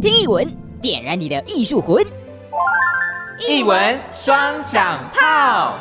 听艺文，点燃你的艺术魂。艺文双响炮。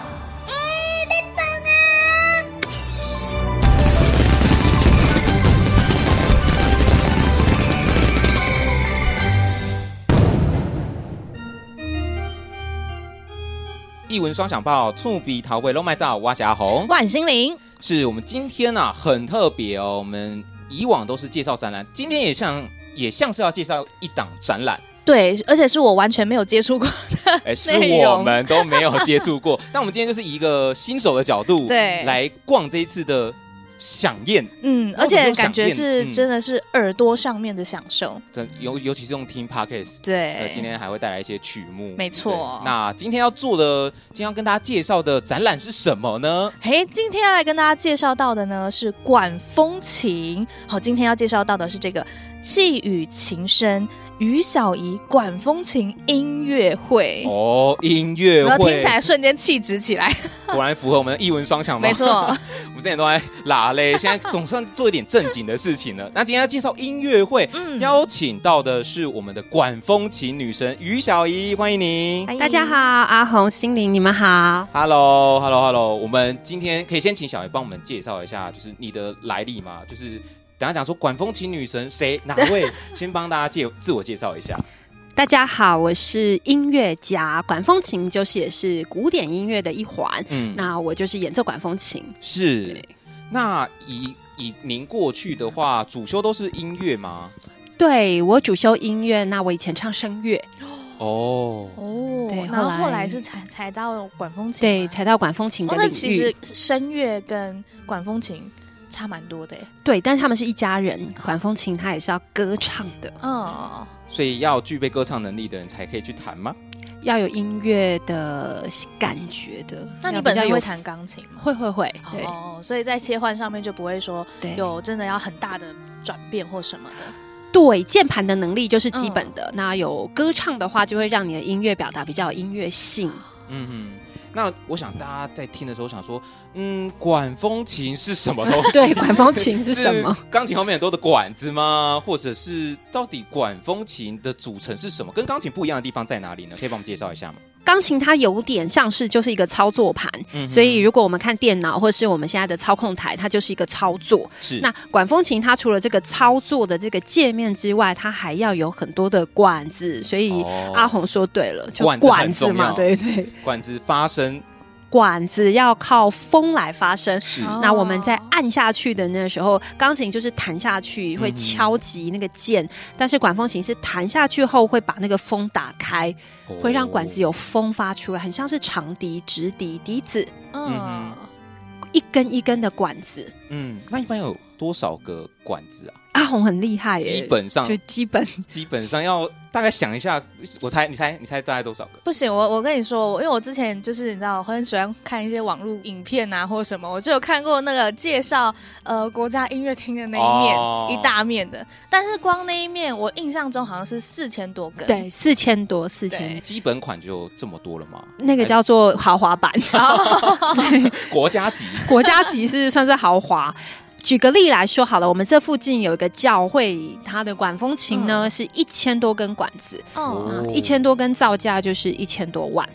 一文双响炮，触笔陶绘龙脉照，我是阿红，万心玲，是我们今天啊很特别哦。我们以往都是介绍展览，今天也像也像是要介绍一档展览，对，而且是我完全没有接触过的，哎，是我们都没有接触过。但我们今天就是以一个新手的角度，对，来逛这一次的。饗宴，嗯，而且感觉是真的是耳朵上面的享受，这尤尤其是用听 Podcast，对，今天还会带来一些曲目，没错。那今天要做的，今天要跟大家介绍的展览是什么呢？嘿，今天要来跟大家介绍到的呢是管风琴。好，今天要介绍到的是这个气语琴声。于小仪管风琴音乐会哦，音乐会听起来瞬间气质起来，果然符合我们的艺文双响。没错，我们之前都在拉嘞，现在总算做一点正经的事情了。那今天要介绍音乐会，嗯，邀请到的是我们的管风琴女神于小仪，欢迎您。大家好，阿红、心灵，你们好。Hello，Hello，Hello。我们今天可以先请小姨帮我们介绍一下，就是你的来历嘛？就是。等下讲说管风琴女神谁哪位？先帮大家介自我介绍一下。大家好，我是音乐家，管风琴就是也是古典音乐的一环。嗯，那我就是演奏管风琴。是。那以以您过去的话，主修都是音乐吗？对，我主修音乐。那我以前唱声乐。哦哦，对，然后后来是才才到管风琴。对，才到管风琴的领域。哦，那其实声乐跟管风琴。差蛮多的，对，但是他们是一家人。管风琴它也是要歌唱的，嗯，所以要具备歌唱能力的人才可以去弹吗？要有音乐的感觉的。那你本身会弹钢琴吗？会会会，对哦，所以在切换上面就不会说有真的要很大的转变或什么的。对，键盘的能力就是基本的。嗯、那有歌唱的话，就会让你的音乐表达比较有音乐性。嗯哼。那我想大家在听的时候想说，嗯，管风琴是什么东西？对，管风琴是什么？钢琴后面很多的管子吗？或者是到底管风琴的组成是什么？跟钢琴不一样的地方在哪里呢？可以帮我们介绍一下吗？钢琴它有点像是就是一个操作盘，嗯、所以如果我们看电脑或是我们现在的操控台，它就是一个操作。是那管风琴它除了这个操作的这个界面之外，它还要有很多的管子。所以阿红说对了，就管子嘛，对对，管子发声。管子要靠风来发声，是。那我们在按下去的那个时候，钢琴就是弹下去会敲击那个键，嗯、但是管风琴是弹下去后会把那个风打开，哦、会让管子有风发出来，很像是长笛、直笛、笛子，嗯，一根一根的管子，嗯，那一般有多少个管子啊？阿红很厉害耶，基本上就基本基本上要。大概想一下，我猜，你猜，你猜大概多少个？不行，我我跟你说，因为我之前就是你知道，我很喜欢看一些网络影片啊，或者什么，我就有看过那个介绍呃国家音乐厅的那一面，哦、一大面的。但是光那一面，我印象中好像是四千多个。对，四千多，四千。基本款就这么多了吗？那个叫做豪华版，对国家级，国家级是算是豪华。举个例来说好了，我们这附近有一个教会，它的管风琴呢、嗯、是一千多根管子，哦，一千多根造价就是一千多万，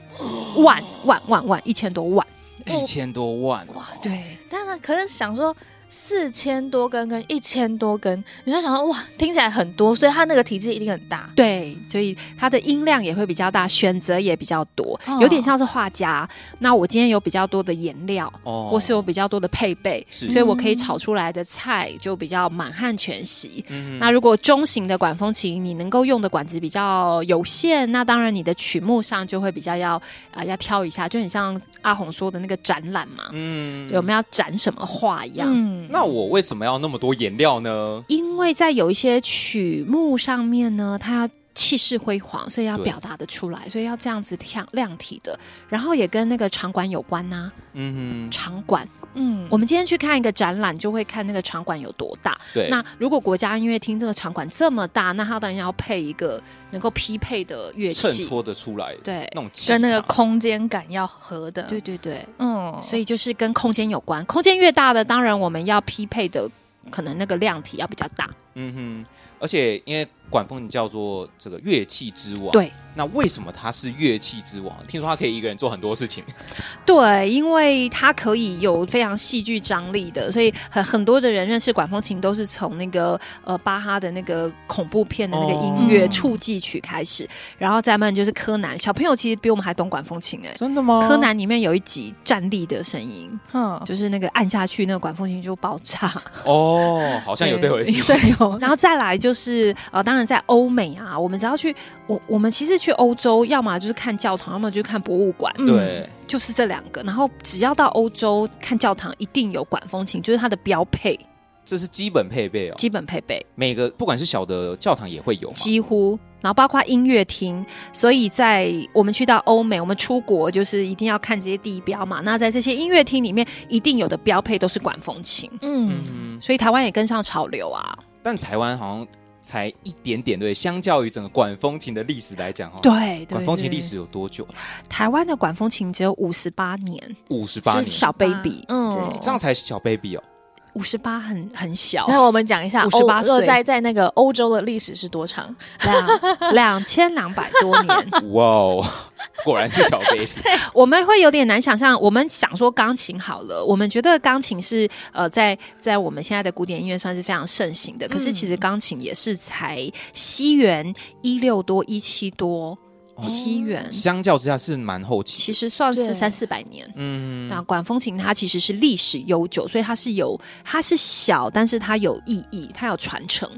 万万万万一千多万，一千多万，哇，对，但是可是想说。四千多根跟一千多根，你就想说哇，听起来很多，所以它那个体积一定很大。对，所以它的音量也会比较大，选择也比较多，哦、有点像是画家。那我今天有比较多的颜料，哦，或是有比较多的配备，所以我可以炒出来的菜就比较满汉全席。嗯、那如果中型的管风琴，你能够用的管子比较有限，那当然你的曲目上就会比较要啊、呃、要挑一下，就很像阿红说的那个展览嘛，嗯，就我们要展什么画一样。嗯那我为什么要那么多颜料呢？因为在有一些曲目上面呢，它要气势辉煌，所以要表达得出来，所以要这样子亮亮体的，然后也跟那个场馆有关呐、啊。嗯哼，场馆。嗯，我们今天去看一个展览，就会看那个场馆有多大。对，那如果国家音乐厅这个场馆这么大，那它当然要配一个能够匹配的乐器，衬托的出来。对，那种跟那个空间感要合的。对对对，嗯，所以就是跟空间有关，空间越大的，当然我们要匹配的可能那个量体要比较大。嗯哼，而且因为管风琴叫做这个乐器之王，对。那为什么它是乐器之王？听说它可以一个人做很多事情。对，因为它可以有非常戏剧张力的，所以很很多的人认识管风琴都是从那个呃巴哈的那个恐怖片的那个音乐触记曲开始，哦、然后再慢就是柯南。小朋友其实比我们还懂管风琴哎、欸，真的吗？柯南里面有一集站立的声音，嗯，就是那个按下去那个管风琴就爆炸。哦，好像有这回事。对，有。然后再来就是呃，当然在欧美啊，我们只要去我我们其实。去欧洲，要么就是看教堂，要么就是看博物馆。对、嗯，就是这两个。然后只要到欧洲看教堂，一定有管风琴，就是它的标配。这是基本配备哦，基本配备。每个不管是小的教堂也会有，几乎。然后包括音乐厅，所以在我们去到欧美，我们出国就是一定要看这些地标嘛。那在这些音乐厅里面，一定有的标配都是管风琴。嗯，嗯，所以台湾也跟上潮流啊。但台湾好像。才一点点对，相较于整个管风琴的历史来讲，哈，对，管风琴历史有多久？台湾的管风琴只有五十八年，五十八年，小 baby，嗯，对，这样才是小 baby 哦。五十八很很小，那我们讲一下五十八岁在在那个欧洲的历史是多长？两 两千两百多年。哇哦，果然是小 baby。我们会有点难想象。我们想说钢琴好了，我们觉得钢琴是呃在在我们现在的古典音乐算是非常盛行的。可是其实钢琴也是才西元一六多一七多。七元，相较之下是蛮后期，其实算是三四百年。嗯，那管风琴它其实是历史悠久，所以它是有，它是小，但是它有意义，它有传承。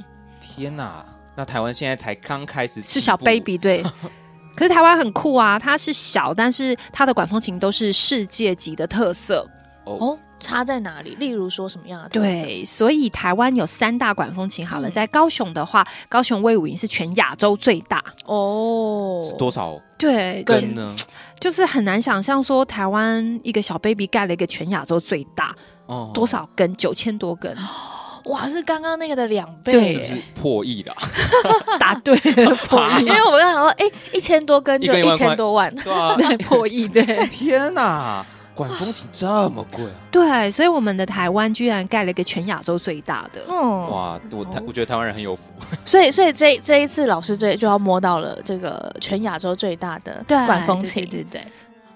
天哪，那台湾现在才刚开始，是小 baby 对，可是台湾很酷啊，它是小，但是它的管风琴都是世界级的特色。哦。哦差在哪里？例如说什么样的？对，所以台湾有三大管风琴。好了，嗯、在高雄的话，高雄威武营是全亚洲最大哦。是多少？对，根呢？就是很难想象说台湾一个小 baby 盖了一个全亚洲最大哦，多少根？九千多根。哇，是刚刚那个的两倍，对，是不是破亿的？答对了，破亿。因为我们刚刚说，哎，一千多根就一千多万，对啊，对，破亿，对。天哪！管风琴这么贵啊？对，所以我们的台湾居然盖了一个全亚洲最大的。嗯，哇，我台我觉得台湾人很有福。所以，所以这这一次老师这就要摸到了这个全亚洲最大的管风琴。对对，对对，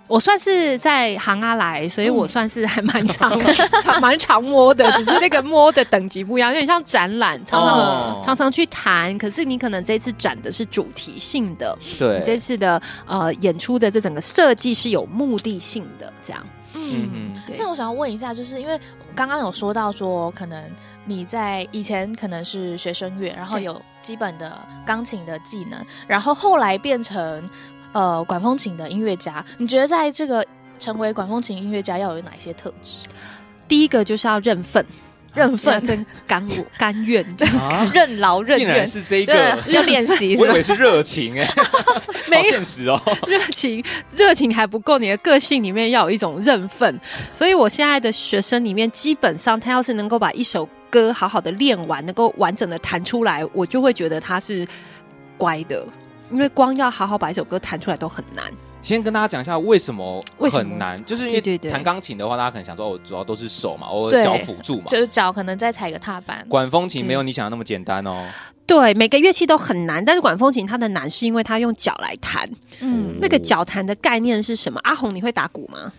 我算是在行阿来，所以我算是还蛮常 蛮常摸的，只是那个摸的等级不一样，有点像展览，常常、哦、常常去谈。可是你可能这次展的是主题性的，对，这次的呃演出的这整个设计是有目的性的，这样。嗯嗯，对。那我想要问一下，就是因为刚刚有说到说，可能你在以前可能是学声乐，然后有基本的钢琴的技能，然后后来变成呃管风琴的音乐家。你觉得在这个成为管风琴音乐家要有哪些特质？第一个就是要认份。认份，真甘我甘愿，任劳任怨，竟然是这个要练习，我以为是热情哎，没现实哦，热情热情还不够，你的个性里面要有一种认份。所以我现在的学生里面，基本上他要是能够把一首歌好好的练完，能够完整的弹出来，我就会觉得他是乖的，因为光要好好把一首歌弹出来都很难。先跟大家讲一下为什么很难，就是因为弹钢琴的话，大家可能想说，哦，主要都是手嘛，我脚辅助嘛，就是脚可能再踩个踏板。管风琴没有你想的那么简单哦。对，每个乐器都很难，但是管风琴它的难是因为它用脚来弹。嗯，那个脚弹的概念是什么？阿红，你会打鼓吗？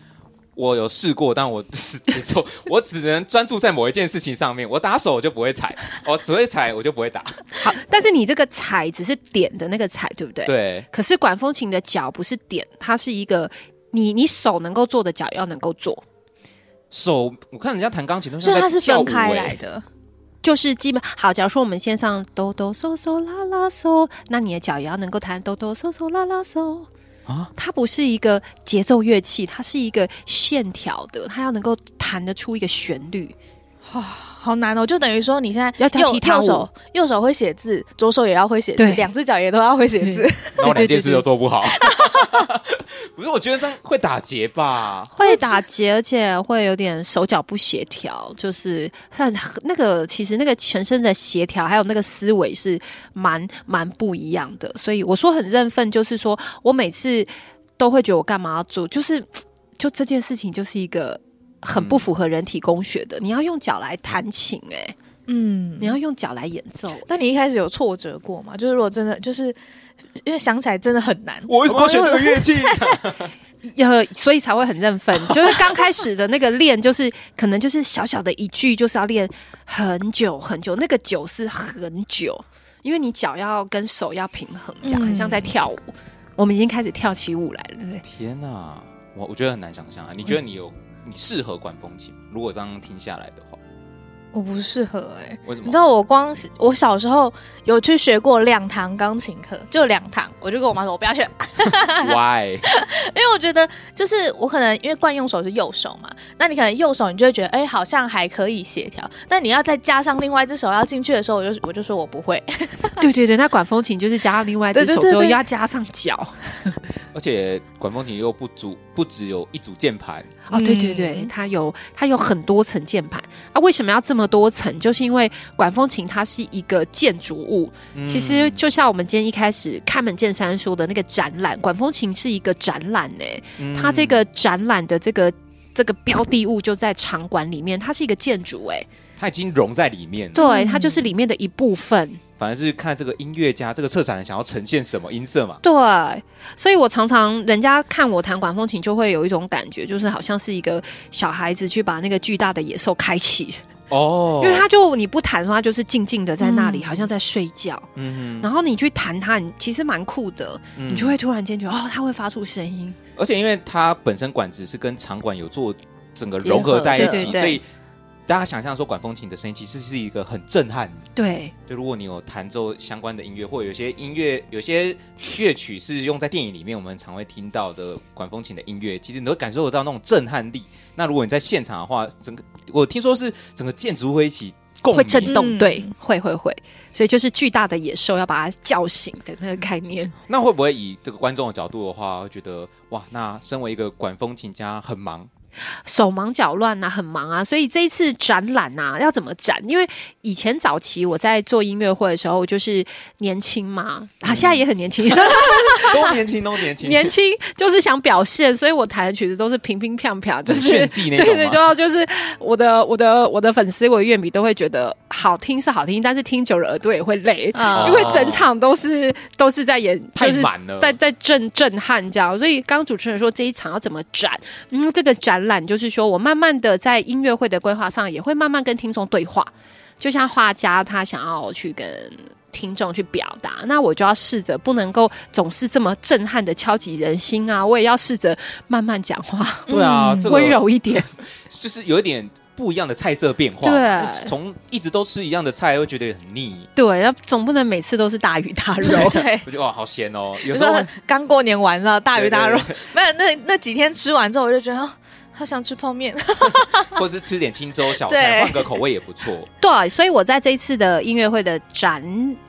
我有试过，但我 是节奏，我只能专注在某一件事情上面。我打手我就不会踩，我只会踩我就不会打。好，但是你这个踩只是点的那个踩，对不对？对。可是管风琴的脚不是点，它是一个你你手能够做的脚要能够做。手，我看人家弹钢琴都是，所以它是分开来的，就是基本好。假如说我们先上哆哆嗦嗦啦啦嗦，那你的脚也要能够弹哆哆嗦嗦啦啦嗦。它不是一个节奏乐器，它是一个线条的，它要能够弹得出一个旋律，哇，好难哦！就等于说你现在要跳踢踏舞，右手右手会写字，左手也要会写字，两只脚也都要会写字，然后两件事都做不好。不是，我觉得这样会打结吧？会打结，而且会有点手脚不协调。就是很那个，其实那个全身的协调，还有那个思维是蛮蛮不一样的。所以我说很认份，就是说我每次都会觉得我干嘛要做，就是就这件事情就是一个很不符合人体工学的。嗯、你要用脚来弹琴、欸，哎。嗯，你要用脚来演奏。那你一开始有挫折过吗？就是如果真的就是因为想起来真的很难，我为什么要选这个乐器？呃，所以才会很认分。就是刚开始的那个练，就是可能就是小小的一句，就是要练很久很久。那个久是很久，因为你脚要跟手要平衡，这样、嗯、很像在跳舞。我们已经开始跳起舞来了，对不对？天哪，我我觉得很难想象啊！你觉得你有你适合管风琴吗？如果这样听下来的话。我不适合哎、欸，为什么？你知道我光我小时候有去学过两堂钢琴课，就两堂，我就跟我妈说，我不要去。Why？因为我觉得就是我可能因为惯用手是右手嘛，那你可能右手你就会觉得哎、欸，好像还可以协调，但你要再加上另外一只手要进去的时候，我就我就说我不会。对对对，那管风琴就是加上另外一只手之后要加上脚，而且管风琴又不足不只有一组键盘哦，对对对，它有它有很多层键盘啊，为什么要这么？多层，就是因为管风琴它是一个建筑物。嗯、其实就像我们今天一开始开门见山说的那个展览，管风琴是一个展览呢、嗯。它这个展览的这个这个标的物就在场馆里面，它是一个建筑哎，它已经融在里面了。对，它就是里面的一部分。反而是看这个音乐家，这个策展人想要呈现什么音色嘛？对，所以我常常人家看我弹管风琴，就会有一种感觉，就是好像是一个小孩子去把那个巨大的野兽开启。哦，因为他就你不弹的话，他就是静静的在那里，嗯，好像在睡觉。嗯，然后你去弹它，你其实蛮酷的，嗯，你就会突然间觉得哦，它会发出声音。而且因为它本身管子是跟场馆有做整个融合在一起，所以。大家想象说管风琴的声音其实是一个很震撼。对，对，如果你有弹奏相关的音乐，或者有些音乐、有些乐曲是用在电影里面，我们常会听到的管风琴的音乐，其实你都感受得到那种震撼力。那如果你在现场的话，整个我听说是整个建筑会一起共鸣，会震动，对，会会会，所以就是巨大的野兽要把它叫醒的那个概念。那会不会以这个观众的角度的话，会觉得哇，那身为一个管风琴家很忙？手忙脚乱啊，很忙啊，所以这一次展览啊，要怎么展？因为以前早期我在做音乐会的时候，就是年轻嘛，嗯、啊，现在也很年轻，都年轻，都年轻，年轻就是想表现，所以我弹的曲子都是平平飘飘，就是炫技那种。对对，就要就是我的我的我的粉丝，我的乐迷都会觉得好听是好听，但是听久了耳朵也会累，哦、因为整场都是都是在演，太满了，在在震震撼这样。所以刚刚主持人说这一场要怎么展？嗯，这个展。就是说，我慢慢的在音乐会的规划上，也会慢慢跟听众对话。就像画家，他想要去跟听众去表达，那我就要试着不能够总是这么震撼的敲击人心啊！我也要试着慢慢讲话，对啊，温、这个、柔一点，就是有一点不一样的菜色变化。对，从一直都吃一样的菜，会觉得很腻。对，要总不能每次都是大鱼大肉。对，我觉得哇，好咸哦！有时候刚过年完了，大鱼大肉，没有那那几天吃完之后，我就觉得。好想吃泡面，或是吃点清粥小菜，换个口味也不错。对，所以我在这一次的音乐会的展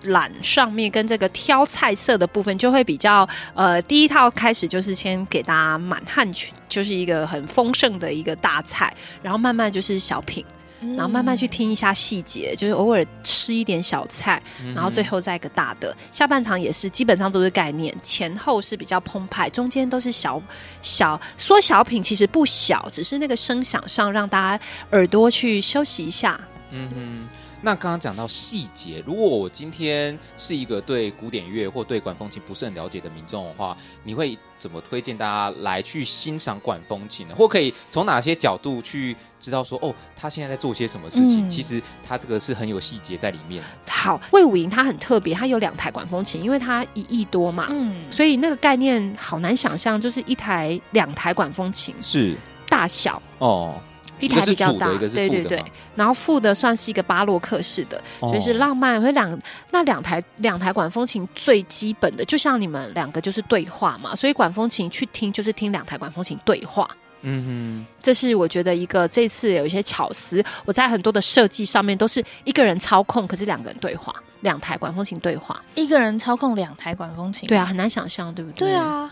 览上面，跟这个挑菜色的部分，就会比较呃，第一套开始就是先给大家满汉全，就是一个很丰盛的一个大菜，然后慢慢就是小品。然后慢慢去听一下细节，就是偶尔吃一点小菜，然后最后再一个大的。下半场也是基本上都是概念，前后是比较澎湃，中间都是小小缩小品，其实不小，只是那个声响上让大家耳朵去休息一下。嗯哼。那刚刚讲到细节，如果我今天是一个对古典乐或对管风琴不是很了解的民众的话，你会怎么推荐大家来去欣赏管风琴呢？或可以从哪些角度去知道说，哦，他现在在做些什么事情？嗯、其实他这个是很有细节在里面。好，魏武营他很特别，他有两台管风琴，因为他一亿多嘛，嗯，所以那个概念好难想象，就是一台两台管风琴是大小哦。一台比较大，对对对，然后副的算是一个巴洛克式的，哦、就是浪漫。所以两那两台两台管风琴最基本的，就像你们两个就是对话嘛，所以管风琴去听就是听两台管风琴对话。嗯哼，这是我觉得一个这次有一些巧思，我在很多的设计上面都是一个人操控，可是两个人对话，两台管风琴对话，一个人操控两台管风琴，对啊，很难想象，对不对？对啊，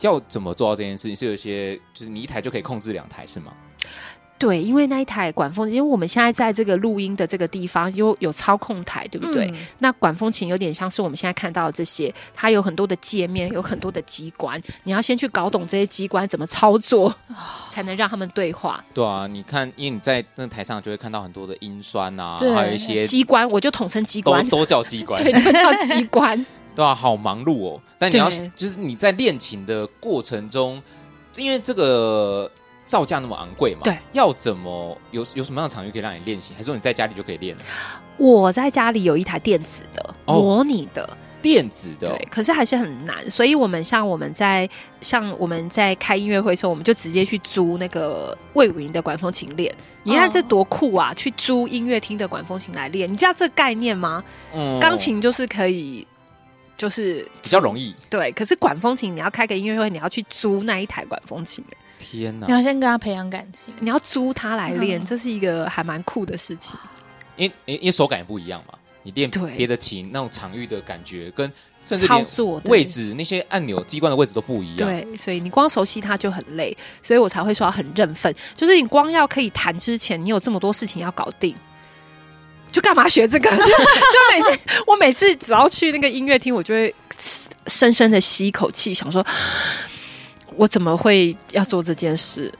要怎么做到这件事情？是有一些就是你一台就可以控制两台是吗？对，因为那一台管风，因为我们现在在这个录音的这个地方有有操控台，对不对？嗯、那管风琴有点像是我们现在看到的这些，它有很多的界面，有很多的机关，你要先去搞懂这些机关怎么操作，才能让他们对话。对啊，你看，因为你在那个台上就会看到很多的音酸啊，还有一些机关，我就统称机关，都，都叫机 关，对，都叫机关。对啊，好忙碌哦。但你要就是你在练琴的过程中，因为这个。造价那么昂贵嘛？对，要怎么有有什么样的场域可以让你练习？还是说你在家里就可以练？我在家里有一台电子的，哦、模拟的电子的，对，可是还是很难。所以我们像我们在像我们在开音乐会的时候，我们就直接去租那个魏武营的管风琴练。你看这多酷啊！哦、去租音乐厅的管风琴来练，你知道这个概念吗？嗯，钢琴就是可以，就是比较容易。对，可是管风琴你要开个音乐会，你要去租那一台管风琴。天哪！你要先跟他培养感情，你要租他来练，嗯、这是一个还蛮酷的事情。因为因为手感也不一样嘛，你练别的琴那种场域的感觉，跟甚至操作位置那些按钮机关的位置都不一样。对，所以你光熟悉它就很累，所以我才会说很认份。就是你光要可以弹之前，你有这么多事情要搞定，就干嘛学这个？就，就每次我每次只要去那个音乐厅，我就会深深的吸一口气，想说。我怎么会要做这件事？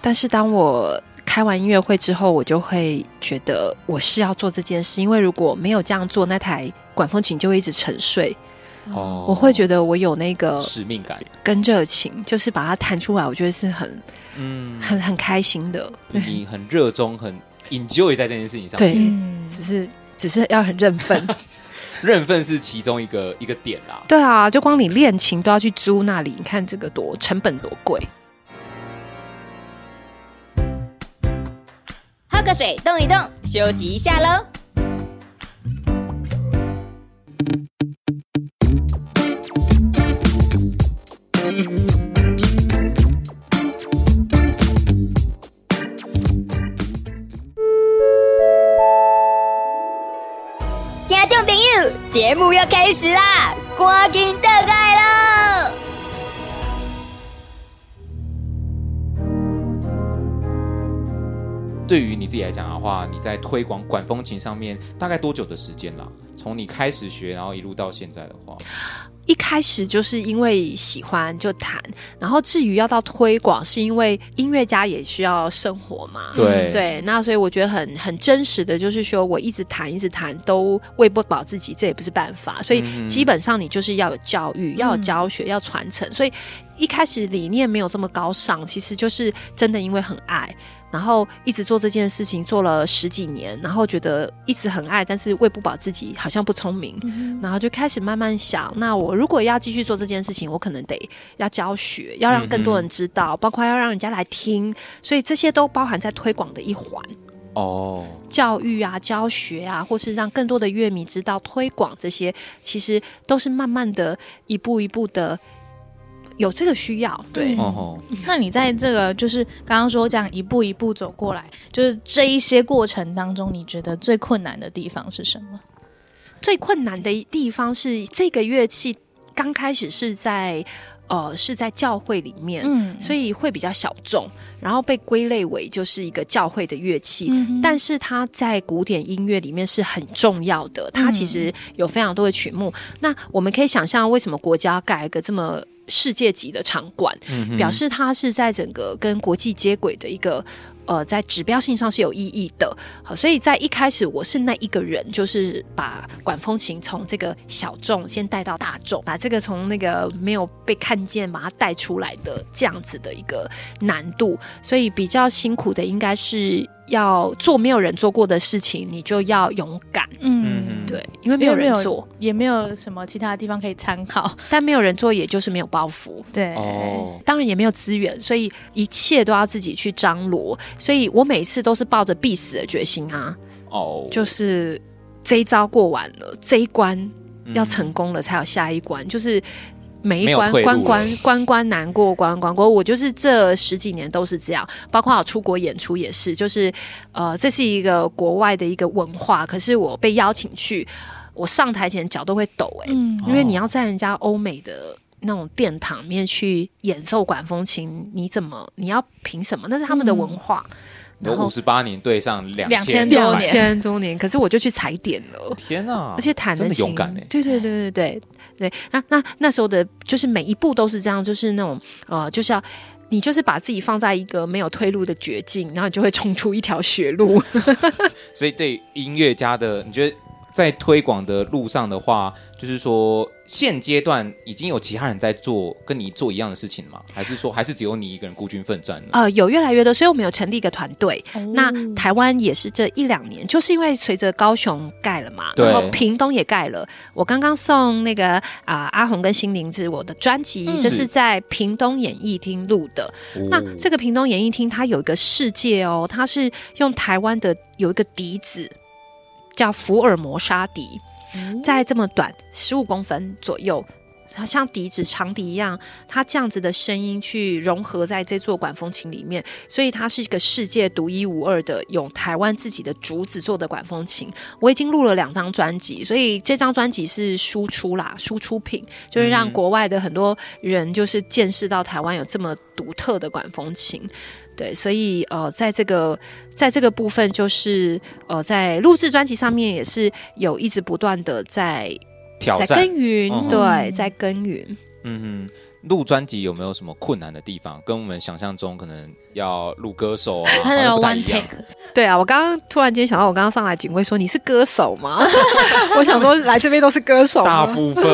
但是当我开完音乐会之后，我就会觉得我是要做这件事，因为如果没有这样做，那台管风琴就会一直沉睡。哦，我会觉得我有那个使命感跟热情，就是把它弹出来，我觉得是很嗯很很开心的。你很热衷，很 enjoy 在这件事情上，对，只是只是要很认份。认份是其中一个一个点啦。对啊，就光你练琴都要去租那里，你看这个多成本多贵。喝个水，动一动，休息一下喽。节目要开始啦，赶紧倒来喽！对于你自己来讲的话，你在推广管风琴上面大概多久的时间了？从你开始学，然后一路到现在的话。一开始就是因为喜欢就弹，然后至于要到推广，是因为音乐家也需要生活嘛。对对，那所以我觉得很很真实的就是说，我一直弹一直弹都喂不饱自己，这也不是办法。所以基本上你就是要有教育，嗯、要有教学，要传承。所以一开始理念没有这么高尚，其实就是真的因为很爱。然后一直做这件事情，做了十几年，然后觉得一直很爱，但是喂不饱自己，好像不聪明，嗯、然后就开始慢慢想，那我如果要继续做这件事情，我可能得要教学，要让更多人知道，嗯、包括要让人家来听，所以这些都包含在推广的一环。哦，教育啊，教学啊，或是让更多的乐迷知道推广这些，其实都是慢慢的一步一步的。有这个需要，对。嗯、那你在这个就是刚刚说这样一步一步走过来，就是这一些过程当中，你觉得最困难的地方是什么？最困难的地方是这个乐器刚开始是在呃是在教会里面，嗯，所以会比较小众，然后被归类为就是一个教会的乐器，嗯、但是它在古典音乐里面是很重要的，它其实有非常多的曲目。嗯、那我们可以想象，为什么国家盖一个这么世界级的场馆，嗯、表示它是在整个跟国际接轨的一个。呃，在指标性上是有意义的，好，所以在一开始我是那一个人，就是把管风琴从这个小众先带到大众，把这个从那个没有被看见把它带出来的这样子的一个难度，所以比较辛苦的应该是。要做没有人做过的事情，你就要勇敢。嗯，对，因为没有人做，也没有什么其他的地方可以参考。但没有人做，也就是没有包袱。对，哦，当然也没有资源，所以一切都要自己去张罗。所以我每次都是抱着必死的决心啊！哦，就是这一招过完了，这一关要成功了，才有下一关。就是。每一关关关关关难过关关过，我就是这十几年都是这样，包括我出国演出也是，就是呃，这是一个国外的一个文化，可是我被邀请去，我上台前脚都会抖哎、欸，嗯、因为你要在人家欧美的那种殿堂里面去演奏管风琴，你怎么你要凭什么？那是他们的文化。嗯然后五十八年对上两两千多年，两千多年，可是我就去踩点了，天啊！而且弹的勇敢对对对对对对，那那那时候的，就是每一步都是这样，就是那种呃，就是要你就是把自己放在一个没有退路的绝境，然后你就会冲出一条血路。所以对音乐家的，你觉得？在推广的路上的话，就是说现阶段已经有其他人在做跟你做一样的事情吗？还是说还是只有你一个人孤军奋战呢？呃，有越来越多，所以我们有成立一个团队。哦、那台湾也是这一两年，就是因为随着高雄盖了嘛，然后屏东也盖了。我刚刚送那个啊、呃、阿红跟心灵是我的专辑，嗯、这是在屏东演艺厅录的。是那这个屏东演艺厅它有一个世界哦，它是用台湾的有一个笛子。叫福尔摩沙笛，在这么短十五公分左右，它像笛子长笛一样，它这样子的声音去融合在这座管风琴里面，所以它是一个世界独一无二的，用台湾自己的竹子做的管风琴。我已经录了两张专辑，所以这张专辑是输出啦，输出品，就是让国外的很多人就是见识到台湾有这么独特的管风琴。对，所以呃，在这个在这个部分，就是呃，在录制专辑上面也是有一直不断的在挑战在耕耘，嗯、对，在耕耘。嗯哼，录专辑有没有什么困难的地方？跟我们想象中可能要录歌手啊，他那个 one take。对啊，我刚刚突然间想到，我刚刚上来警卫说你是歌手吗？我想说来这边都是歌手，大部分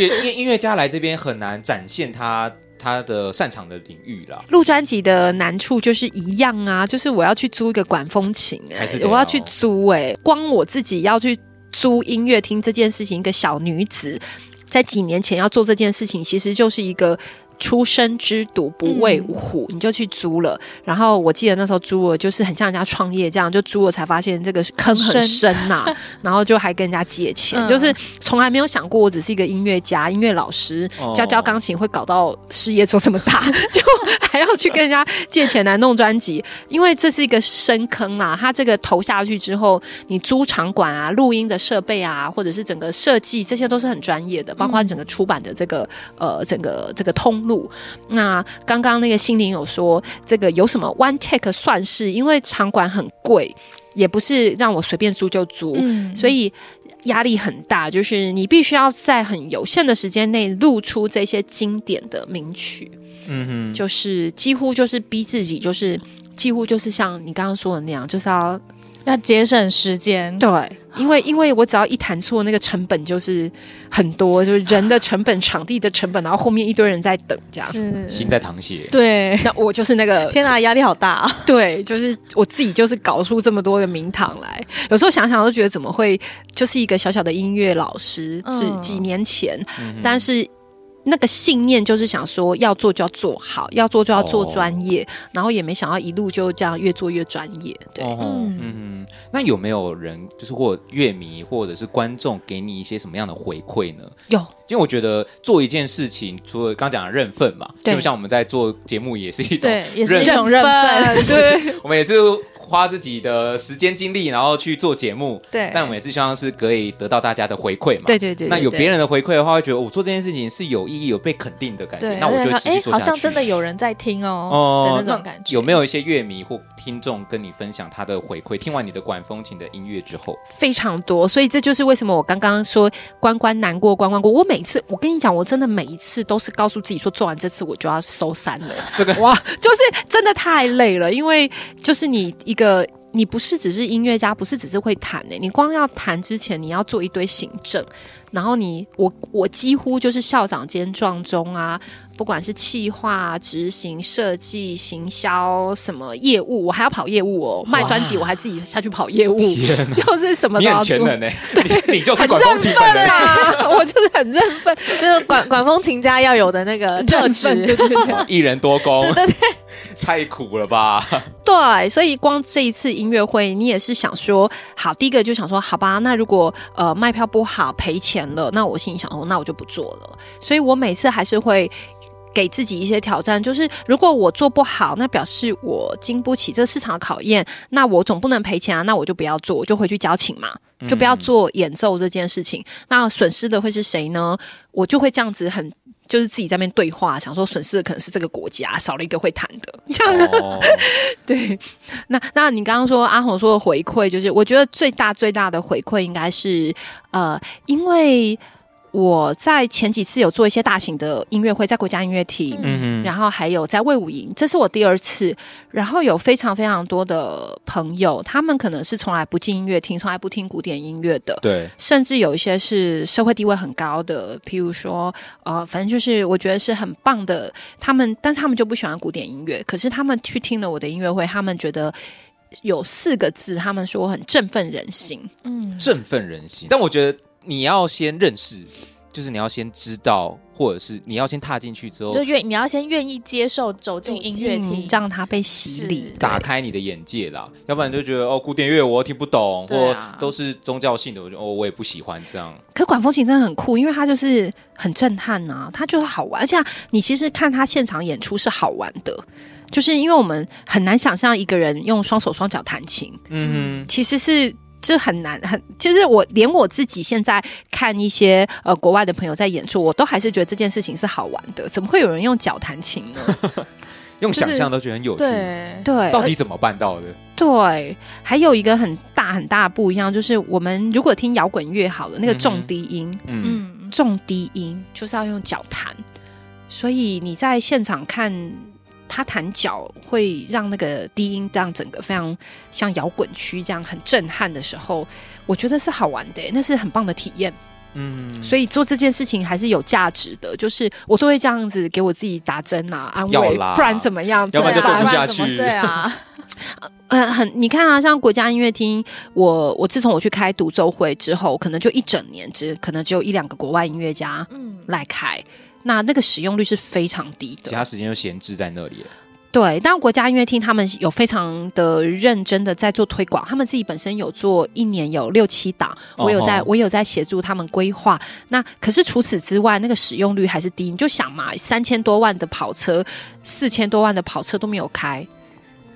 因为音乐家来这边很难展现他。他的擅长的领域啦，录专辑的难处就是一样啊，就是我要去租一个管风琴，欸，哎，我要去租，欸，哎，光我自己要去租音乐厅这件事情，一个小女子在几年前要做这件事情，其实就是一个。初生之犊不畏虎，嗯、你就去租了。然后我记得那时候租了，就是很像人家创业这样，就租了才发现这个坑很深呐、啊。然后就还跟人家借钱，嗯、就是从来没有想过我只是一个音乐家、音乐老师，教教钢琴会搞到事业做这么大，就还要去跟人家借钱来弄专辑，因为这是一个深坑啊。他这个投下去之后，你租场馆啊、录音的设备啊，或者是整个设计，这些都是很专业的，包括整个出版的这个呃整个这个通。那刚刚那个心灵有说，这个有什么 one take 算是？因为场馆很贵，也不是让我随便租就租，嗯、所以压力很大。就是你必须要在很有限的时间内录出这些经典的名曲，嗯哼，就是几乎就是逼自己，就是几乎就是像你刚刚说的那样，就是要。要节省时间，对，因为因为我只要一弹错，那个成本就是很多，就是人的成本、场地的成本，然后后面一堆人在等，这样是心在淌血。对，那我就是那个，天哪，压力好大啊！对，就是我自己就是搞出这么多的名堂来，有时候想想都觉得怎么会，就是一个小小的音乐老师，是几年前，嗯、但是。那个信念就是想说，要做就要做好，要做就要做专业，哦、然后也没想到一路就这样越做越专业。对，哦、嗯嗯，那有没有人就是或乐迷或者是观众给你一些什么样的回馈呢？有，因为我觉得做一件事情，除了刚讲的认份嘛，就像我们在做节目也是一种，也是一种认份，对，我们也是。花自己的时间精力，然后去做节目，对，但我们也是希望是可以得到大家的回馈嘛，对对对。那有别人的回馈的话，会觉得我做这件事情是有意义、有被肯定的感觉，那我就会继续做下去。好像真的有人在听哦，的那种感觉。有没有一些乐迷或听众跟你分享他的回馈？听完你的管风琴的音乐之后，非常多，所以这就是为什么我刚刚说关关难过关关过。我每次，我跟你讲，我真的每一次都是告诉自己说，做完这次我就要收山了。这个哇，就是真的太累了，因为就是你一个。个你不是只是音乐家，不是只是会弹诶，你光要弹之前，你要做一堆行政，然后你我我几乎就是校长兼撞钟啊。不管是企划、执行、设计、行销什么业务，我还要跑业务哦。卖专辑我还自己下去跑业务，就是什么都要做。你很全能呢，对，你就是管风琴啊，我就是很认份，就是管管风琴家要有的那个 特质，对对对，一人多功，对对对，太苦了吧？对，所以光这一次音乐会，你也是想说，好，第一个就想说，好吧，那如果呃卖票不好赔钱了，那我心里想说，那我就不做了。所以我每次还是会。给自己一些挑战，就是如果我做不好，那表示我经不起这个市场的考验，那我总不能赔钱啊，那我就不要做，我就回去交情嘛，就不要做演奏这件事情。嗯、那损失的会是谁呢？我就会这样子很。就是自己在那边对话，想说损失的可能是这个国家少了一个会弹的，这样、oh. 对。那那你刚刚说阿红说的回馈，就是我觉得最大最大的回馈应该是呃，因为。我在前几次有做一些大型的音乐会，在国家音乐厅，嗯哼，然后还有在魏武营，这是我第二次。然后有非常非常多的朋友，他们可能是从来不进音乐厅，从来不听古典音乐的，对，甚至有一些是社会地位很高的，譬如说，呃，反正就是我觉得是很棒的。他们，但是他们就不喜欢古典音乐，可是他们去听了我的音乐会，他们觉得有四个字，他们说很振奋人心，嗯，振奋人心。但我觉得。你要先认识，就是你要先知道，或者是你要先踏进去之后，就愿你要先愿意接受走进音乐厅，让他被洗礼，打开你的眼界啦。要不然就觉得哦，古典乐我听不懂，或都是宗教性的，我就哦我也不喜欢这样。可管风琴真的很酷，因为它就是很震撼呐、啊，它就是好玩，而且你其实看他现场演出是好玩的，就是因为我们很难想象一个人用双手双脚弹琴，嗯哼，其实是。这很难，很其实我连我自己现在看一些呃国外的朋友在演出，我都还是觉得这件事情是好玩的。怎么会有人用脚弹琴呢？用想象都觉得很有趣。对对，到底怎么办到的？对，还有一个很大很大的不一样，就是我们如果听摇滚乐好了，那个重低音，嗯，嗯，重低音就是要用脚弹，所以你在现场看。他弹脚会让那个低音这样整个非常像摇滚区这样很震撼的时候，我觉得是好玩的，那是很棒的体验。嗯，所以做这件事情还是有价值的。就是我都会这样子给我自己打针啊，安慰，不然怎么样？要不然就走不下去。对啊，呃，很你看啊，像国家音乐厅，我我自从我去开独奏会之后，可能就一整年只可能只有一两个国外音乐家嗯来开。那那个使用率是非常低的，其他时间就闲置在那里。对，当然国家音乐厅他们有非常的认真的在做推广，他们自己本身有做一年有六七档，我有在，我有在协助他们规划。那可是除此之外，那个使用率还是低。你就想嘛，三千多万的跑车，四千多万的跑车都没有开。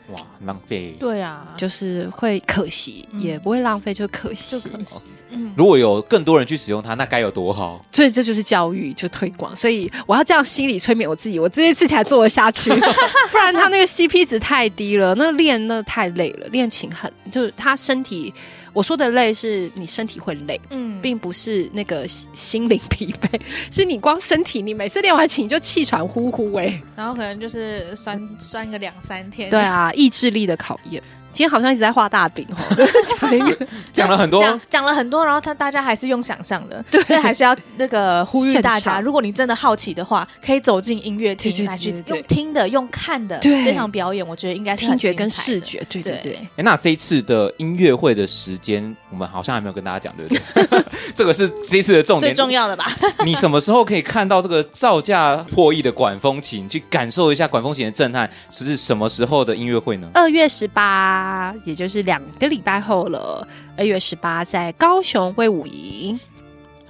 哇，浪费！对啊，就是会可惜，嗯、也不会浪费，就可惜。就可惜。嗯，如果有更多人去使用它，那该有多好！所以这就是教育，就推广。所以我要这样心理催眠我自己，我这些事情才做得下去。不然他那个 CP 值太低了，那练那太累了，练琴很就是他身体。我说的累是你身体会累，嗯，并不是那个心灵疲惫，是你光身体，你每次练完琴就气喘呼呼哎，然后可能就是酸酸个两三天。对啊，意志力的考验。今天好像一直在画大饼哦，讲了很多，讲了很多，然后他大家还是用想象的，对，所以还是要那个 呼吁大家，如果你真的好奇的话，可以走进音乐厅来去用听的、用看的这场表演，我觉得应该是听觉跟视觉，对对对。哎，那这一次的音乐会的时间，我们好像还没有跟大家讲，对不对？这个是这一次的重点，最重要的吧？你什么时候可以看到这个造价破亿的管风琴，去感受一下管风琴的震撼？是什么时候的音乐会呢？二月十八。也就是两个礼拜后了，二月十八在高雄卫武营。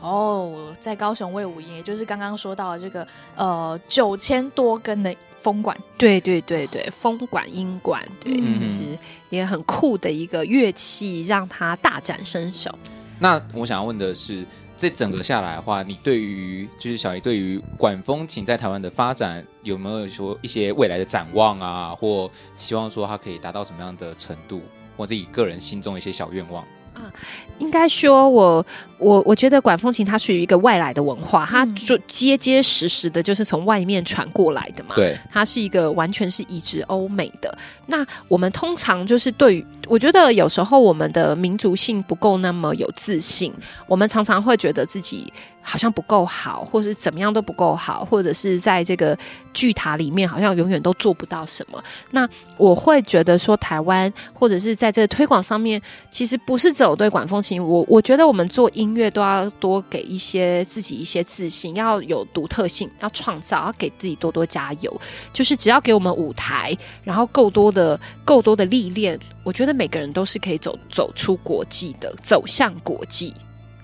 哦，在高雄卫武营，也就是刚刚说到的这个呃九千多根的风管，对对对对，风管音管，对，嗯、就是也很酷的一个乐器，让它大展身手。那我想要问的是。这整个下来的话，你对于就是小姨对于管风琴在台湾的发展有没有说一些未来的展望啊，或期望说它可以达到什么样的程度，或自己个人心中的一些小愿望？啊，应该说我我我觉得管风琴它属于一个外来的文化，它就结结实实的就是从外面传过来的嘛。对，它是一个完全是移植欧美的。那我们通常就是对于，我觉得有时候我们的民族性不够那么有自信，我们常常会觉得自己。好像不够好，或是怎么样都不够好，或者是在这个巨塔里面，好像永远都做不到什么。那我会觉得说，台湾或者是在这个推广上面，其实不是只有对管风琴。我我觉得我们做音乐都要多给一些自己一些自信，要有独特性，要创造，要给自己多多加油。就是只要给我们舞台，然后够多的够多的历练，我觉得每个人都是可以走走出国际的，走向国际。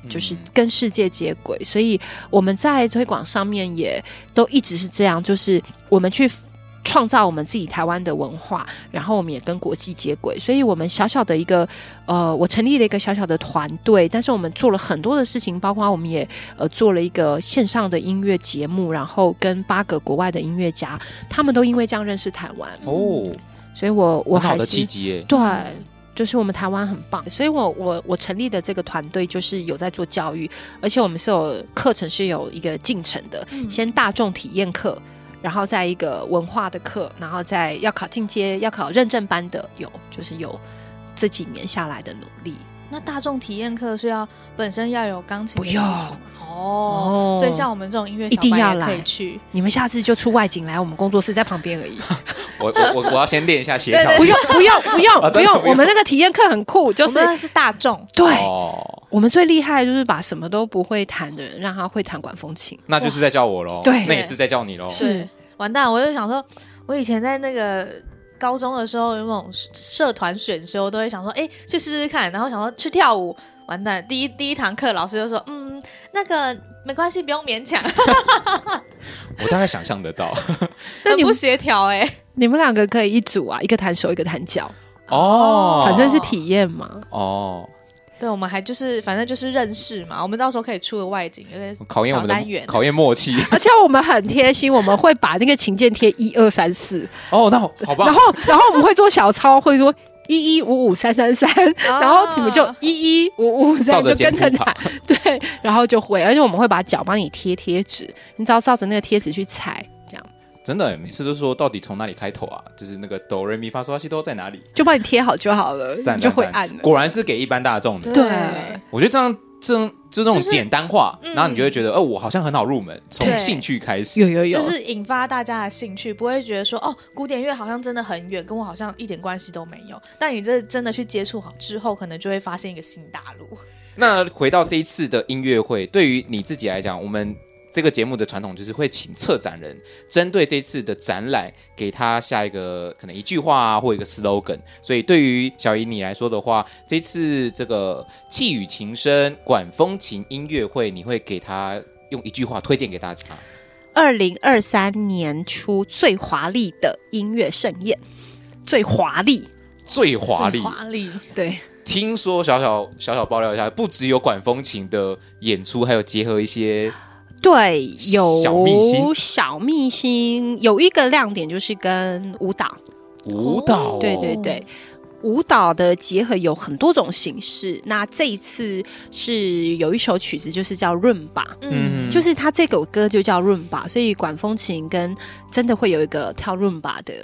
就是跟世界接轨。所以我们在推广上面也都一直是这样，就是我们去。创造我们自己台湾的文化，然后我们也跟国际接轨，所以我们小小的一个呃，我成立了一个小小的团队，但是我们做了很多的事情，包括我们也呃做了一个线上的音乐节目，然后跟八个国外的音乐家，他们都因为这样认识台湾。哦，所以我我还是对，就是我们台湾很棒，所以我我我成立的这个团队就是有在做教育，而且我们是有课程是有一个进程的，嗯、先大众体验课。然后在一个文化的课，然后再要考进阶、要考认证班的有，就是有这几年下来的努力。那大众体验课是要本身要有钢琴？不用哦，所以像我们这种音乐一定要来，可以去。你们下次就出外景来我们工作室，在旁边而已。我我我我要先练一下协调。不用不用不用 不用，我们那个体验课很酷，就是是大众。对，我们最厉害的就是把什么都不会弹的人，让他会弹管风琴。那就是在叫我喽。对，那也是在叫你喽。是。完蛋！我就想说，我以前在那个高中的时候，有那种社团选修，都会想说，哎、欸，去试试看。然后想说去跳舞，完蛋！第一第一堂课，老师就说，嗯，那个没关系，不用勉强。我大概想象得到，那你不协调哎？你们两个可以一组啊，一个弹手，一个弹脚。哦，反正是体验嘛。哦。对，我们还就是反正就是认识嘛，我们到时候可以出个外景，有点考验我们的考验默契。而且我们很贴心，我们会把那个琴键贴一二三四。哦，那好，好吧。然后，然后我们会做小抄，会说一一五五三三三，然后你们就一一五五三就跟着弹，对，然后就会，而且我们会把脚帮你贴贴纸，你只要照着那个贴纸去踩。真的，每次都说到底从哪里开头啊？就是那个哆瑞咪发嗦拉西哆在哪里？就帮你贴好就好了，就会按。果然是给一般大众的。对，我觉得这样这种就这种简单化，就是、然后你就会觉得，哦、呃，我好像很好入门，从兴趣开始。有有有，就是引发大家的兴趣，不会觉得说，哦，古典乐好像真的很远，跟我好像一点关系都没有。但你这真的去接触好之后，可能就会发现一个新大陆。那回到这一次的音乐会，对于你自己来讲，我们。这个节目的传统就是会请策展人针对这次的展览，给他下一个可能一句话啊，或一个 slogan。所以对于小怡你来说的话，这次这个气语情声管风琴音乐会，你会给他用一句话推荐给大家？二零二三年初最华丽的音乐盛宴，最华丽，最华丽，华丽。对，听说小小小小爆料一下，不只有管风琴的演出，还有结合一些。对，有小秘辛，小秘辛有一个亮点就是跟舞蹈，舞蹈，对对对，舞蹈的结合有很多种形式。那这一次是有一首曲子，就是叫润吧，嗯，就是它这首歌就叫润吧，所以管风琴跟真的会有一个跳润吧的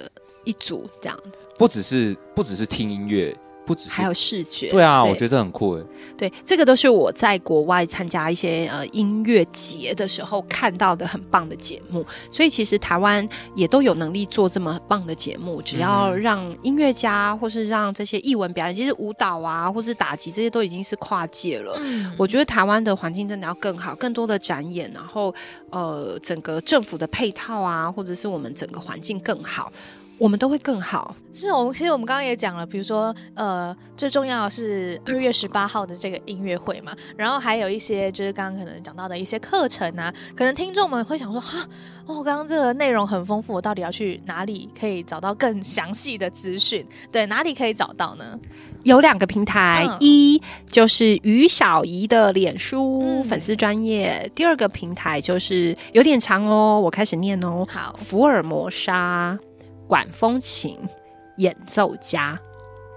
一组这样。不只是不只是听音乐。不止还有视觉，对啊，对我觉得这很酷哎。对，这个都是我在国外参加一些呃音乐节的时候看到的很棒的节目。所以其实台湾也都有能力做这么棒的节目，只要让音乐家或是让这些艺文表演，其实舞蹈啊或是打击这些都已经是跨界了。嗯，我觉得台湾的环境真的要更好，更多的展演，然后呃整个政府的配套啊，或者是我们整个环境更好。我们都会更好。是我们其实我们刚刚也讲了，比如说呃，最重要的是二月十八号的这个音乐会嘛，然后还有一些就是刚刚可能讲到的一些课程啊，可能听众们会想说哈，哦，刚刚这个内容很丰富，我到底要去哪里可以找到更详细的资讯？对，哪里可以找到呢？有两个平台，嗯、一就是于小怡的脸书粉丝专页，嗯、第二个平台就是有点长哦，我开始念哦，好，福尔摩沙。管风琴演奏家，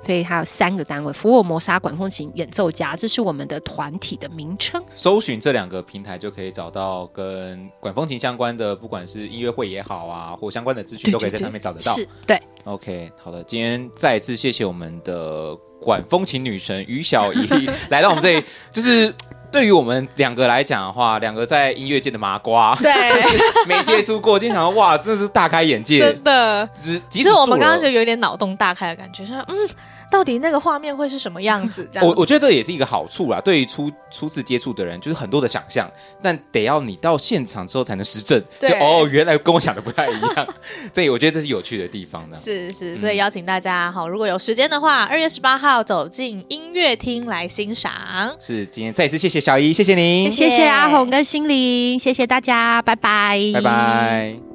所以还有三个单位：福尔摩沙管风琴演奏家，这是我们的团体的名称。搜寻这两个平台就可以找到跟管风琴相关的，不管是音乐会也好啊，或相关的资讯，都可以在上面找得到。是，对。OK，好的，今天再一次谢谢我们的管风琴女神于小怡 来到我们这里，就是。对于我们两个来讲的话，两个在音乐界的麻瓜，对，没接触过，经常哇，真的是大开眼界，真的。就是，其实我们刚刚就有点脑洞大开的感觉，说嗯，到底那个画面会是什么样子？这样子我我觉得这也是一个好处啦，对于初初次接触的人，就是很多的想象，但得要你到现场之后才能实证。对，就哦，原来跟我想的不太一样。所以我觉得这是有趣的地方呢。是是，所以邀请大家好，如果有时间的话，二月十八号走进音乐厅来欣赏。是，今天再一次谢谢小姨，谢谢您，谢谢阿红跟心灵，谢谢大家，拜拜，拜拜。